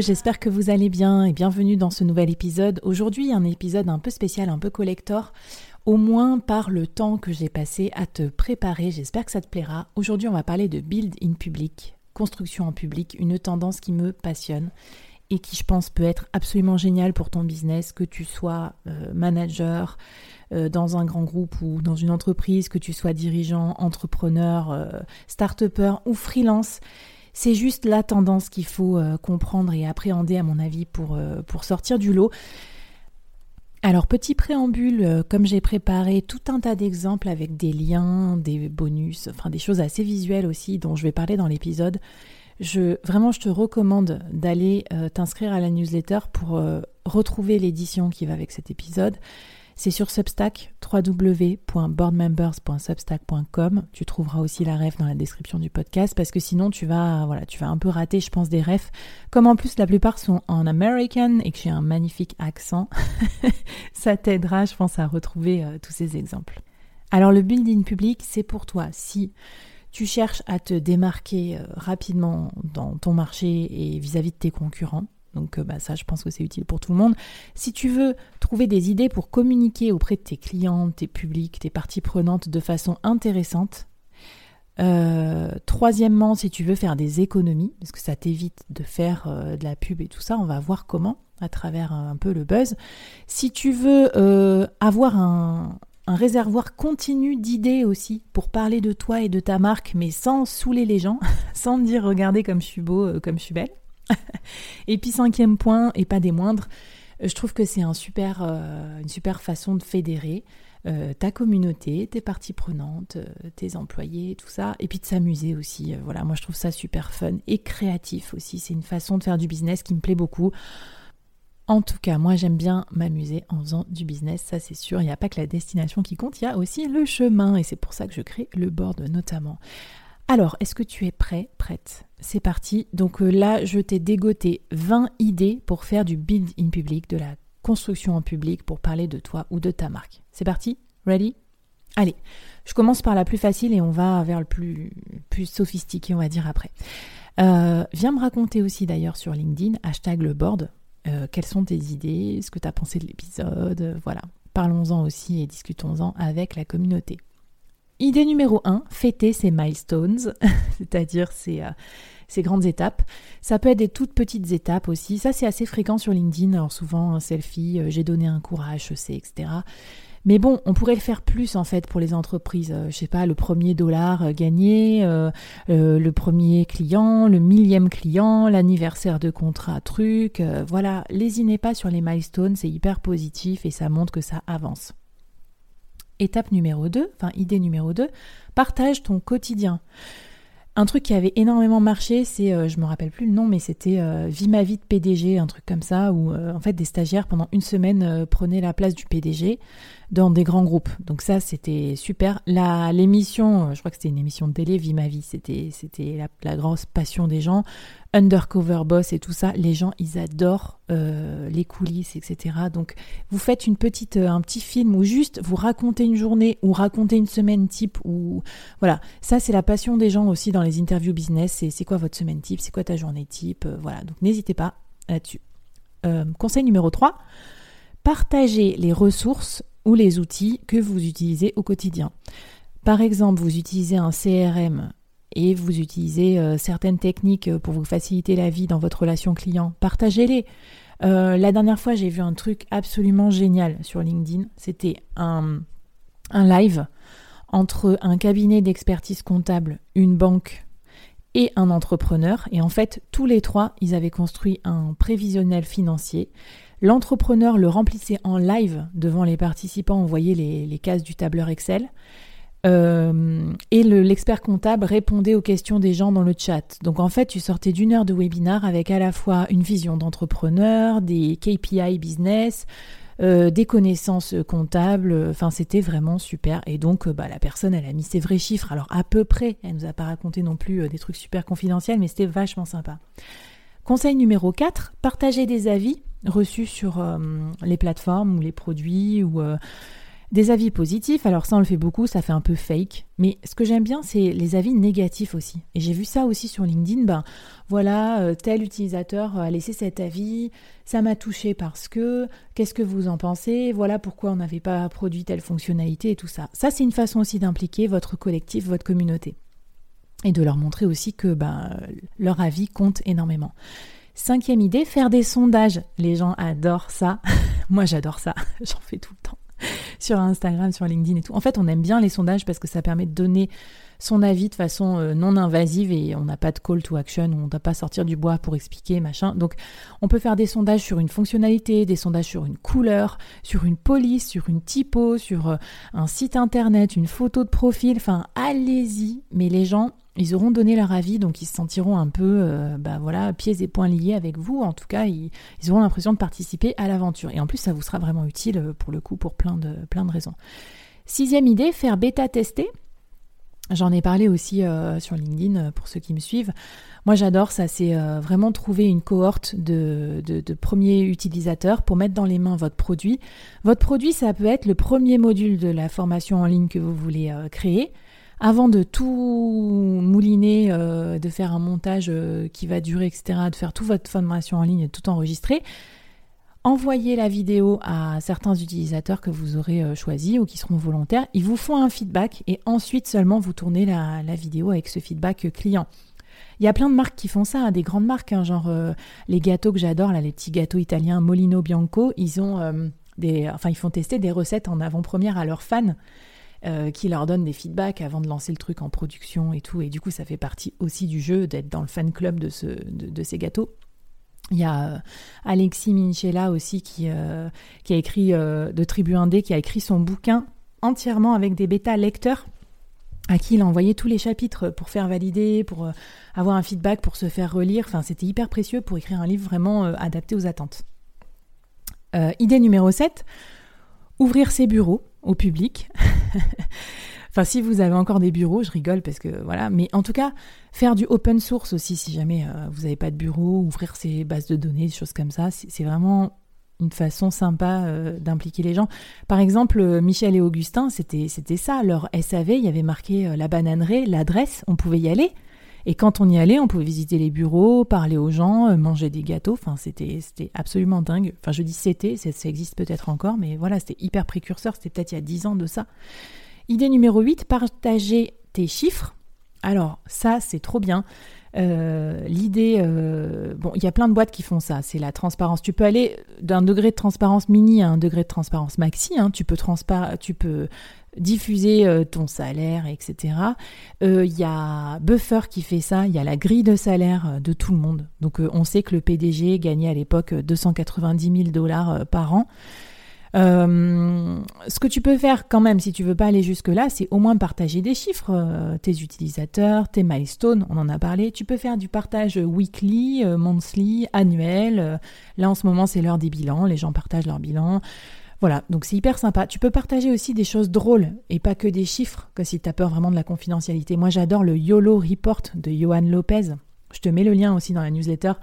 J'espère que vous allez bien et bienvenue dans ce nouvel épisode. Aujourd'hui, un épisode un peu spécial, un peu collector, au moins par le temps que j'ai passé à te préparer. J'espère que ça te plaira. Aujourd'hui, on va parler de build in public, construction en public, une tendance qui me passionne et qui, je pense, peut être absolument géniale pour ton business, que tu sois euh, manager euh, dans un grand groupe ou dans une entreprise, que tu sois dirigeant, entrepreneur, euh, start-upper ou freelance. C'est juste la tendance qu'il faut euh, comprendre et appréhender, à mon avis, pour, euh, sortir du lot. Alors, petit préambule, euh, comme j'ai préparé tout un tas d'exemples avec des liens, des bonus, enfin des choses assez visuelles aussi dont je vais parler dans l'épisode, je, vraiment, je te recommande d'aller t'inscrire à la newsletter pour retrouver l'édition qui va avec cet épisode. C'est sur Substack, www.boardmembers.substack.com. Tu trouveras aussi la ref dans la description du podcast parce que sinon tu vas, voilà, tu vas un peu rater, je pense, des refs. Comme en plus la plupart sont en American et que j'ai un magnifique accent, ça t'aidera, je pense, à retrouver euh, tous ces exemples. Alors le building public, c'est pour toi si tu cherches à te démarquer euh, rapidement dans ton marché et vis à -vis de tes concurrents donc euh, bah, ça, je pense que c'est utile pour tout le monde. Si tu veux trouver des idées pour communiquer auprès de tes clients, tes publics, tes parties prenantes de façon intéressante. Euh, troisièmement, si tu veux faire des économies, parce que ça t'évite de faire euh, de la pub et tout ça, on va voir comment à travers un, peu le buzz. Si tu veux avoir un, un réservoir continu d'idées aussi pour parler de toi et de ta marque, mais sans saouler les gens, sans dire regardez comme je suis beau, comme je suis belle. Et puis cinquième point, et pas des moindres, je trouve que c'est euh, une super façon de fédérer euh, ta communauté, tes parties prenantes, euh, tes employés, tout ça, et puis de s'amuser aussi. voilà, moi je trouve ça super fun et créatif aussi. C'est une façon de faire du business qui me plaît beaucoup. En tout cas, moi j'aime bien m'amuser en faisant du business, ça c'est sûr. Il n'y a pas que la destination qui compte, il y a aussi le chemin, et c'est pour ça que je crée le board notamment. Alors, est-ce que tu es prêt, prête? C'est parti. Donc euh, là, je t'ai dégoté 20 idées pour faire du build in public, de la construction en public, pour parler de toi ou de ta marque. C'est parti? Ready? Allez, je commence par la plus facile et on va vers le plus, sophistiqué, on va dire après. Euh, viens me raconter aussi d'ailleurs sur LinkedIn, hashtag le board, euh, quelles sont tes idées, ce que tu pensé de l'épisode, voilà. Parlons-en aussi et discutons-en avec la communauté. Idée numéro 1, fêter ses milestones, c'est-à-dire euh, ces, grandes étapes. Ça peut être des toutes petites étapes aussi. Ça, c'est assez fréquent sur LinkedIn. Alors souvent, un selfie, euh, j'ai donné un cours à HEC, etc. Mais bon, on pourrait le faire plus en fait pour les entreprises. Euh, je sais pas, le premier dollar gagné, le premier client, le millième client, l'anniversaire de contrat, truc. voilà, lésinez pas sur les milestones, c'est hyper positif et ça montre que ça avance. Étape numéro 2, enfin idée numéro 2, partage ton quotidien. Un truc qui avait énormément marché, c'est, euh, je me rappelle plus le nom, mais c'était euh, Vie ma vie de PDG, un truc comme ça, où euh, en fait des stagiaires pendant une semaine prenaient la place du PDG dans des grands groupes. Donc ça, c'était super. La l'émission, je crois que c'était une émission de télé, Vie ma vie, c'était c'était la, la grosse passion des gens. Undercover Boss et tout ça, les gens, ils adorent euh, les coulisses, etc. Donc, vous faites une petite, euh, un petit film ou juste vous racontez une journée ou racontez une semaine type ou voilà. Ça, c'est la passion des gens aussi dans les interviews business. C'est quoi votre semaine type, c'est quoi ta journée type, euh, voilà. Donc, n'hésitez pas là-dessus. conseil numéro 3, partagez les ressources ou les outils que vous utilisez au quotidien. Par exemple, vous utilisez un CRM et vous utilisez euh, certaines techniques pour vous faciliter la vie dans votre relation client, partagez-les. Euh, la dernière fois, j'ai vu un truc absolument génial sur LinkedIn. C'était un live entre un cabinet d'expertise comptable, une banque et un entrepreneur. Et en fait, tous les trois, ils avaient construit un prévisionnel financier. L'entrepreneur le remplissait en live devant les participants, on voyait les, cases du tableur Excel. Euh, et l'expert comptable répondait aux questions des gens dans le chat. Donc en fait, tu sortais d'une heure de webinar avec à la fois une vision d'entrepreneur, des KPI business, euh, des connaissances comptables. Enfin, c'était vraiment super. Et donc, euh, bah, la personne, elle a mis ses vrais chiffres. Alors, à peu près, elle nous a pas raconté non plus des trucs super confidentiels, mais c'était vachement sympa. Conseil numéro 4, partager des avis reçus sur les plateformes ou les produits ou des avis positifs, alors ça on le fait beaucoup, ça fait un peu fake. Mais ce que j'aime bien, c'est les avis négatifs aussi. Et j'ai vu ça aussi sur LinkedIn. Ben voilà, euh, tel utilisateur a laissé cet avis, ça m'a touché parce que, qu'est-ce que vous en pensez? Voilà pourquoi on n'avait pas produit telle fonctionnalité et tout ça. Ça, c'est une façon aussi d'impliquer votre collectif, votre communauté. Et de leur montrer aussi que ben, leur avis compte énormément. Cinquième idée, faire des sondages. Les gens adorent ça. Moi, j'adore ça. J'en fais tout le temps. sur Instagram, sur LinkedIn et tout. En fait, on aime bien les sondages parce que ça permet de donner son avis de façon euh, non invasive et on n'a pas de call to action, on ne doit pas sortir du bois pour expliquer, machin. Donc, on peut faire des sondages sur une fonctionnalité, des sondages sur une couleur, sur une police, sur une typo, sur euh, un site internet, une photo de profil. Enfin, allez-y. Mais les gens, ils auront donné leur avis, donc ils se sentiront un peu, euh, bah voilà, pieds et poings liés avec vous. En tout cas, ils, auront l'impression de participer à l'aventure. Et en plus, ça vous sera vraiment utile euh, pour le coup, pour plein de, raisons. Sixième idée, faire bêta-tester. J'en ai parlé aussi euh, sur LinkedIn pour ceux qui me suivent. Moi, j'adore ça. C'est vraiment trouver une cohorte de, de, premiers utilisateurs pour mettre dans les mains votre produit. Votre produit, ça peut être le premier module de la formation en ligne que vous voulez créer avant de tout mouliner, euh, de faire un montage euh, qui va durer, etc., de faire toute votre formation en ligne et tout enregistrer, envoyez la vidéo à certains utilisateurs que vous aurez euh, choisis ou qui seront volontaires. Ils vous font un feedback et ensuite seulement vous tournez la, vidéo avec ce feedback client. Il y a plein de marques qui font ça, hein, des grandes marques, hein, genre les gâteaux que j'adore, les petits gâteaux italiens Molino Bianco, ils ont des, enfin, ils font tester des recettes en avant-première à leurs fans. Euh, qui leur donne des feedbacks avant de lancer le truc en production et tout. Et du coup, ça fait partie aussi du jeu d'être dans le fan club de, ce, de, ces gâteaux. Il y a euh, Alexis Minchella aussi qui, euh, qui a écrit de Tribu Indé, qui a écrit son bouquin entièrement avec des bêta lecteurs à qui il a envoyé tous les chapitres pour faire valider, pour avoir un feedback, pour se faire relire. Enfin, c'était hyper précieux pour écrire un livre vraiment adapté aux attentes. idée numéro 7, ouvrir ses bureaux au public. enfin, si vous avez encore des bureaux, je rigole parce que voilà. Mais en tout cas, faire du open source aussi, si jamais euh, vous n'avez pas de bureau, ouvrir ses bases de données, des choses comme ça, c'est vraiment une façon sympa euh, d'impliquer les gens. Par exemple, euh, Michel et Augustin, c'était ça. Leur SAV, il y avait marqué la bananerie, l'adresse, on pouvait y aller. Et quand on y allait, on pouvait visiter les bureaux, parler aux gens, manger des gâteaux. Enfin, c'était absolument dingue. Enfin, je dis c'était, ça, existe peut-être encore, mais voilà, c'était hyper précurseur. C'était peut-être il y a 10 ans de ça. Idée numéro 8, partager tes chiffres. Alors, ça, c'est trop bien. Euh, l'idée, euh, bon, il y a plein de boîtes qui font ça. C'est la transparence. Tu peux aller d'un degré de transparence mini à un degré de transparence maxi. Hein. Tu peux tu peux diffuser euh, ton salaire, etc. Il y a Buffer qui fait ça. Il y a la grille de salaire de tout le monde. Donc, on sait que le PDG gagnait à l'époque 290 000 dollars par an. Euh, ce que tu peux faire quand même, si tu veux pas aller jusque-là, c'est au moins partager des chiffres, euh, tes utilisateurs, tes milestones, on en a parlé. Tu peux faire du partage weekly, euh, monthly, annuel. là, en ce moment, c'est l'heure des bilans, les gens partagent leurs bilans. Voilà, donc c'est hyper sympa. Tu peux partager aussi des choses drôles et pas que des chiffres, que si tu as peur vraiment de la confidentialité. Moi, j'adore le YOLO Report de Johan Lopez. Je te mets le lien aussi dans la newsletter.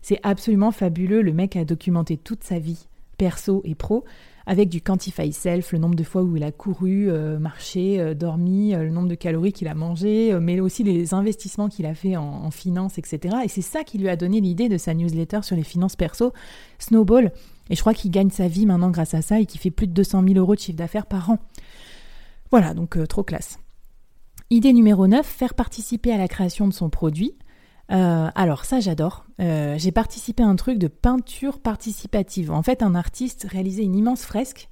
C'est absolument fabuleux. Le mec a documenté toute sa vie, perso et pro avec du Quantify Self, le nombre de fois où il a couru, euh, marché, euh, dormi, euh, le nombre de calories qu'il a mangé, mais aussi les investissements qu'il a fait en, en finance, etc. Et c'est ça qui lui a donné l'idée de sa newsletter sur les finances perso, Snowball. Et je crois qu'il gagne sa vie maintenant grâce à ça et qu'il fait plus de 200 000 euros de chiffre d'affaires par an. Voilà, donc trop classe. Idée numéro 9, faire participer à la création de son produit. Euh, alors ça j'adore. Euh, j'ai participé à un truc de peinture participative. En fait un artiste réalisait une immense fresque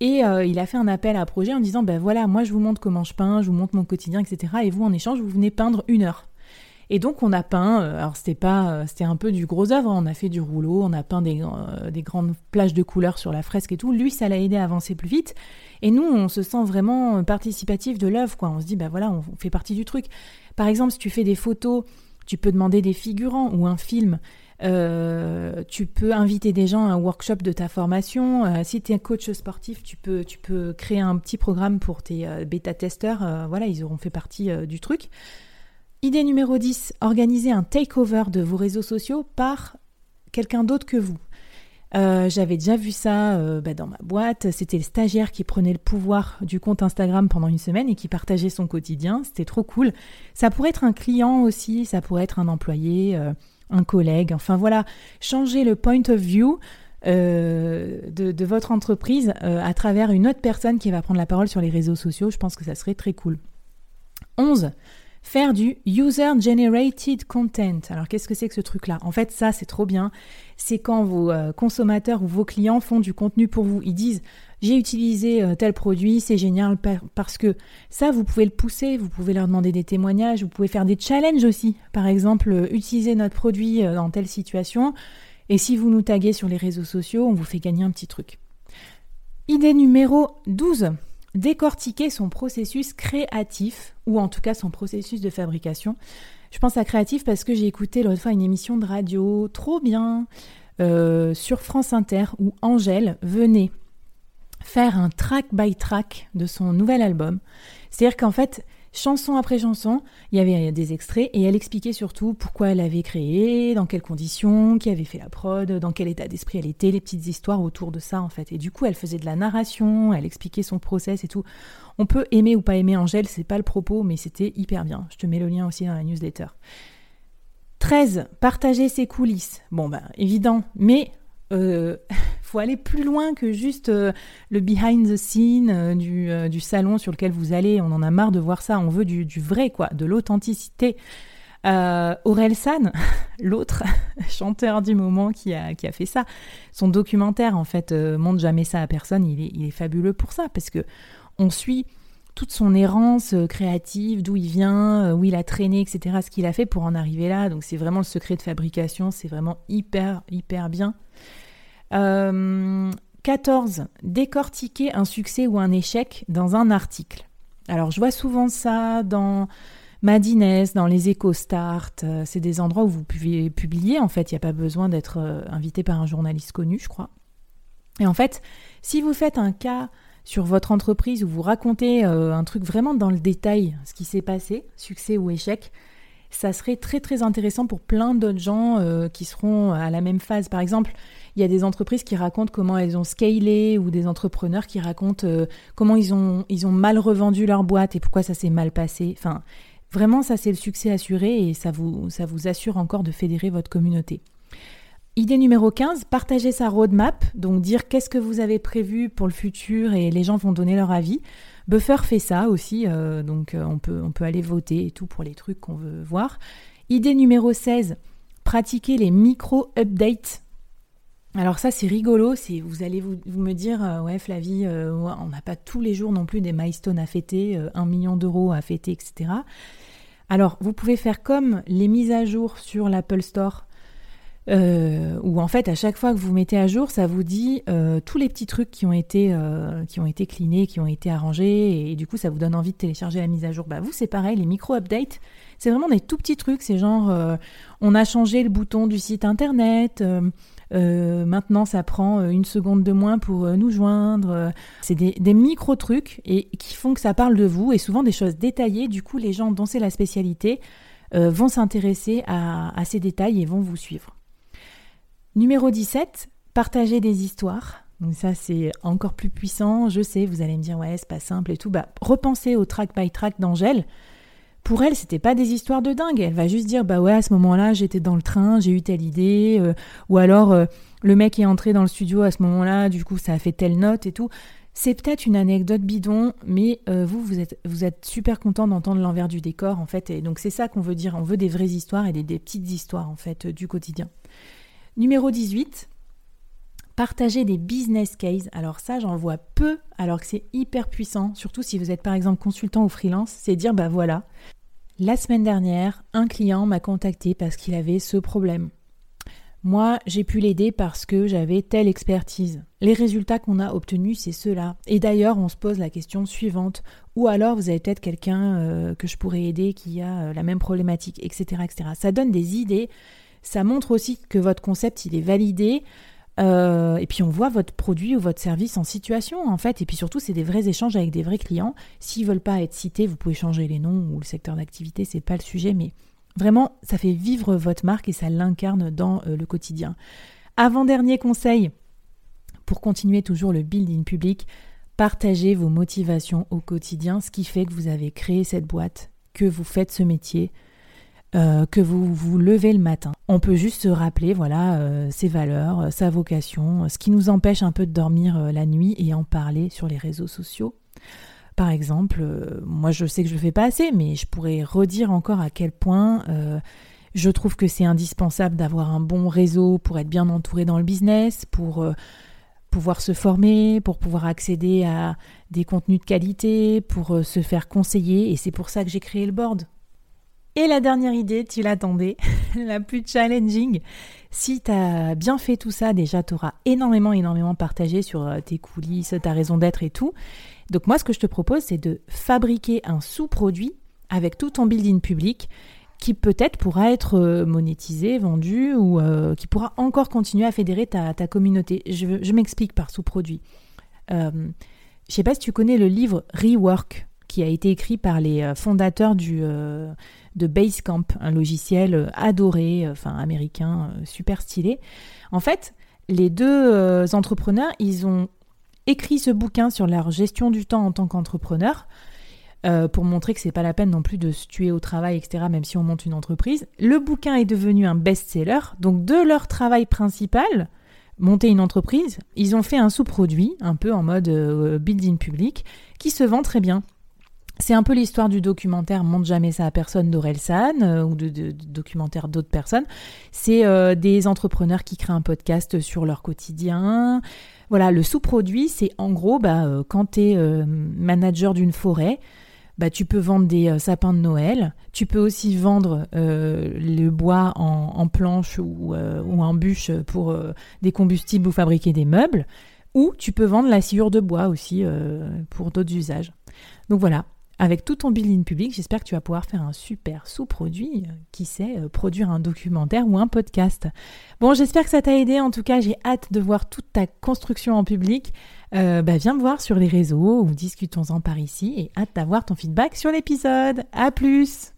et euh, il a fait un appel à projet en disant ben voilà moi je vous montre comment je peins, je vous montre mon quotidien etc. Et vous en échange vous venez peindre une heure. Et donc on a peint, euh, alors c'était pas, euh, c'était un peu du gros œuvre, hein. on a fait du rouleau, on a peint des, euh, des grandes plages de couleurs sur la fresque et tout. Lui, ça l'a aidé à avancer plus vite. Et nous, on se sent vraiment participatif de l'œuvre, quoi. On se dit, bah voilà, on fait partie du truc. Par exemple, si tu fais des photos, tu peux demander des figurants ou un film. tu peux inviter des gens à un workshop de ta formation. si tu es un coach sportif, tu peux, tu peux créer un petit programme pour tes bêta-testeurs. voilà, ils auront fait partie du truc. Idée numéro 10, organiser un takeover de vos réseaux sociaux par quelqu'un d'autre que vous. Euh, j'avais déjà vu ça euh, bah, dans ma boîte. C'était le stagiaire qui prenait le pouvoir du compte Instagram pendant une semaine et qui partageait son quotidien. C'était trop cool. Ça pourrait être un client aussi, ça pourrait être un employé, euh, un collègue. Enfin voilà, changer le point of view de, de, votre entreprise à travers une autre personne qui va prendre la parole sur les réseaux sociaux. Je pense que ça serait très cool. 11 faire du user generated content. Alors qu'est-ce que c'est que ce truc-là? En fait, ça c'est trop bien. C'est quand vos euh, consommateurs ou vos clients font du contenu pour vous. Ils disent j'ai utilisé euh, tel produit, c'est génial parce que ça vous pouvez le pousser, vous pouvez leur demander des témoignages, vous pouvez faire des challenges aussi. Par exemple, euh, utiliser notre produit dans telle situation et si vous nous taguez sur les réseaux sociaux, on vous fait gagner un petit truc. Idée numéro 12 décortiquer son processus créatif, ou en tout cas son processus de fabrication. Je pense à créatif parce que j'ai écouté l'autre fois une émission de radio trop bien euh, sur France Inter où Angèle venait faire un track by track de son nouvel album. C'est-à-dire qu'en fait, chanson après chanson, il y avait des extraits et elle expliquait surtout pourquoi elle avait créé, dans quelles conditions, qui avait fait la prod, dans quel état d'esprit elle était, les petites histoires autour de ça en fait. Et du coup, elle faisait de la narration, elle expliquait son process et tout. On peut aimer ou pas aimer Angèle, c'est pas le propos, mais c'était hyper bien. Je te mets le lien aussi dans la newsletter. 13. Partager ses coulisses. Bon ben évident, mais euh, faut aller plus loin que juste euh, le behind the scene euh, du, euh, du, salon sur lequel vous allez. On en a marre de voir ça. On veut du, vrai, quoi, de l'authenticité. Aurel San, l'autre chanteur du moment qui a, qui a, fait ça, son documentaire en fait montre jamais ça à personne. Il est, il est fabuleux pour ça parce que on suit toute son errance créative, d'où il vient, où il a traîné, etc., ce qu'il a fait pour en arriver là. Donc c'est vraiment le secret de fabrication, c'est vraiment hyper, hyper bien. 14. Euh, décortiquer un succès ou un échec dans un article. Alors je vois souvent ça dans Madines, dans les EcoStart. Euh, c'est des endroits où vous pouvez publier. En fait, il n'y a pas besoin d'être euh, invité par un journaliste connu, je crois. Et en fait, si vous faites un cas sur votre entreprise où vous racontez un truc vraiment dans le détail, ce qui s'est passé, succès ou échec, ça serait très très intéressant pour plein d'autres gens qui seront à la même phase. Par exemple, il y a des entreprises qui racontent comment elles ont scalé ou des entrepreneurs qui racontent euh, comment ils ont, mal revendu leur boîte et pourquoi ça s'est mal passé. Enfin, vraiment, ça c'est le succès assuré et ça vous, ça vous assure encore de fédérer votre communauté. Idée numéro 15, partager sa roadmap, donc dire qu'est-ce que vous avez prévu pour le futur et les gens vont donner leur avis. Buffer fait ça aussi, euh, donc euh, on, peut, aller voter et tout pour les trucs qu'on veut voir. Idée numéro 16, pratiquer les micro-updates alors ça c'est rigolo, c'est vous allez vous, me dire euh, ouais Flavie, on n'a pas tous les jours non plus des milestones à fêter, un million d'euros à fêter, etc. Alors vous pouvez faire comme les mises à jour sur l'Apple Store, où en fait à chaque fois que vous mettez à jour, ça vous dit tous les petits trucs qui ont été qui ont été clinés, qui ont été arrangés, et, du coup ça vous donne envie de télécharger la mise à jour. Bah vous c'est pareil, les micro updates, c'est vraiment des tout petits trucs, c'est genre on a changé le bouton du site internet. Euh, maintenant, ça prend euh, une seconde de moins pour euh, nous joindre. C'est des, micro-trucs et qui font que ça parle de vous et souvent des choses détaillées. Du coup, les gens dont c'est la spécialité vont s'intéresser à, ces détails et vont vous suivre. Numéro 17, partager des histoires. Ça, c'est encore plus puissant. Je sais, vous allez me dire, ouais, c'est pas simple et tout. Bah, repensez au track by track d'Angèle pour elle, c'était pas des histoires de dingue. Elle va juste dire bah ouais, à ce moment-là, j'étais dans le train, j'ai eu telle idée, euh, ou alors euh, le mec est entré dans le studio à ce moment-là, du coup ça a fait telle note et tout. C'est peut-être une anecdote bidon, mais euh, vous, vous êtes, vous êtes super content d'entendre l'envers du décor en fait, et donc c'est ça qu'on veut dire. On veut des vraies histoires et des, des petites histoires en fait du quotidien. Numéro 18, partager des business cases. Alors ça, j'en vois peu, alors que c'est hyper puissant, surtout si vous êtes par exemple consultant ou freelance, c'est dire bah voilà, La semaine dernière, un client m'a contacté parce qu'il avait ce problème. Moi, j'ai pu l'aider parce que j'avais telle expertise. Les résultats qu'on a obtenus, c'est ceux-là. Et d'ailleurs, on se pose la question suivante. Ou alors, vous avez peut-être quelqu'un euh, que je pourrais aider qui a euh, la même problématique, etc., etc. Ça donne des idées. Ça montre aussi que votre concept, il est validé. Euh, et puis on voit votre produit ou votre service en situation en fait. Et puis surtout, c'est des vrais échanges avec des vrais clients. S'ils veulent pas être cités, vous pouvez changer les noms ou le secteur d'activité, c'est pas le sujet, mais Vraiment, ça fait vivre votre marque et ça l'incarne dans euh, le quotidien. Avant-dernier conseil, pour continuer toujours le building public, partagez vos motivations au quotidien, ce qui fait que vous avez créé cette boîte, que vous faites ce métier, euh, que vous vous levez le matin. On peut juste se rappeler, voilà, euh, ses valeurs, sa vocation, ce qui nous empêche un peu de dormir la nuit et en parler sur les réseaux sociaux. Par exemple, euh, moi je sais que je le fais pas assez, mais je pourrais redire encore à quel point euh, je trouve que c'est indispensable d'avoir un bon réseau pour être bien entouré dans le business, pour euh, pouvoir se former, pour pouvoir accéder à des contenus de qualité, pour se faire conseiller, et c'est pour ça que j'ai créé le board. Et la dernière idée, tu l'attendais, la plus challenging. Si tu as bien fait tout ça, déjà tu auras énormément, énormément partagé sur tes coulisses, ta raison d'être et tout. Donc moi, ce que je te propose, c'est de fabriquer un sous-produit avec tout ton building public qui peut-être pourra être euh, monétisé, vendu ou euh, qui pourra encore continuer à fédérer ta, communauté. Je, m'explique par sous-produit. Euh, je ne sais pas si tu connais le livre Rework qui a été écrit par les fondateurs du, de Basecamp, un logiciel adoré, enfin américain, super stylé. En fait, les deux entrepreneurs, ils ont écrit ce bouquin sur leur gestion du temps en tant qu'entrepreneur. Euh, pour montrer que c'est pas la peine non plus de se tuer au travail, etc., même si on monte une entreprise. Le bouquin est devenu un best-seller. Donc, de leur travail principal, monter une entreprise, ils ont fait un sous-produit, un peu en mode euh, building public, qui se vend très bien. C'est un peu l'histoire du documentaire Monte jamais ça à personne d'Orelsan euh, ou de, de, documentaire d'autres personnes. C'est des entrepreneurs qui créent un podcast sur leur quotidien, voilà, le sous-produit, c'est en gros, bah, euh, quand tu es euh, manager d'une forêt, bah, tu peux vendre des euh, sapins de Noël, tu peux aussi vendre le bois en, planche ou, ou, en bûche pour des combustibles ou fabriquer des meubles, ou tu peux vendre la sciure de bois aussi pour d'autres usages. Donc voilà, avec tout ton building public, j'espère que tu vas pouvoir faire un super sous-produit, euh, qui sait, euh, produire un documentaire ou un podcast. Bon, j'espère que ça t'a aidé. En tout cas, j'ai hâte de voir toute ta construction en public. Euh, bah, viens me voir sur les réseaux ou discutons-en par ici et hâte d'avoir ton feedback sur l'épisode. À plus!